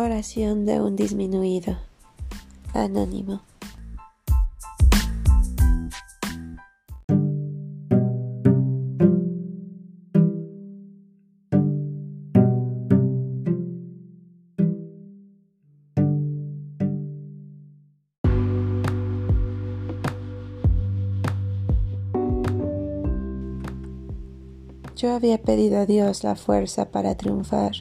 Oración de un disminuido. Anónimo. Yo había pedido a Dios la fuerza para triunfar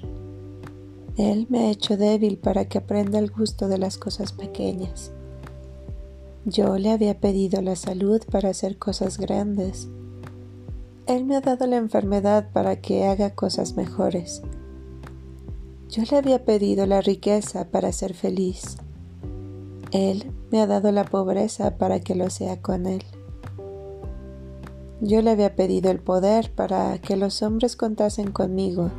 él me ha hecho débil para que aprenda el gusto de las cosas pequeñas. Yo le había pedido la salud para hacer cosas grandes. Él me ha dado la enfermedad para que haga cosas mejores. Yo le había pedido la riqueza para ser feliz. Él me ha dado la pobreza para que lo sea con él. Yo le había pedido el poder para que los hombres contasen conmigo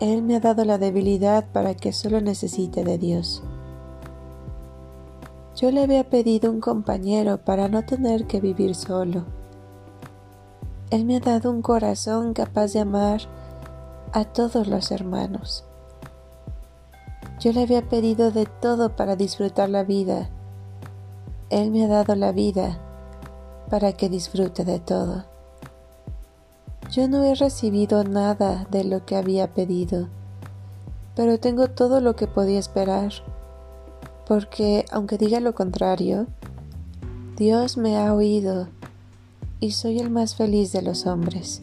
él me ha dado la debilidad para que solo necesite de Dios. Yo le había pedido un compañero para no tener que vivir solo. Él me ha dado un corazón capaz de amar a todos los hermanos. Yo le había pedido de todo para disfrutar la vida. Él me ha dado la vida para que disfrute de todo. Yo no he recibido nada de lo que había pedido, pero tengo todo lo que podía esperar, porque aunque diga lo contrario, Dios me ha oído y soy el más feliz de los hombres.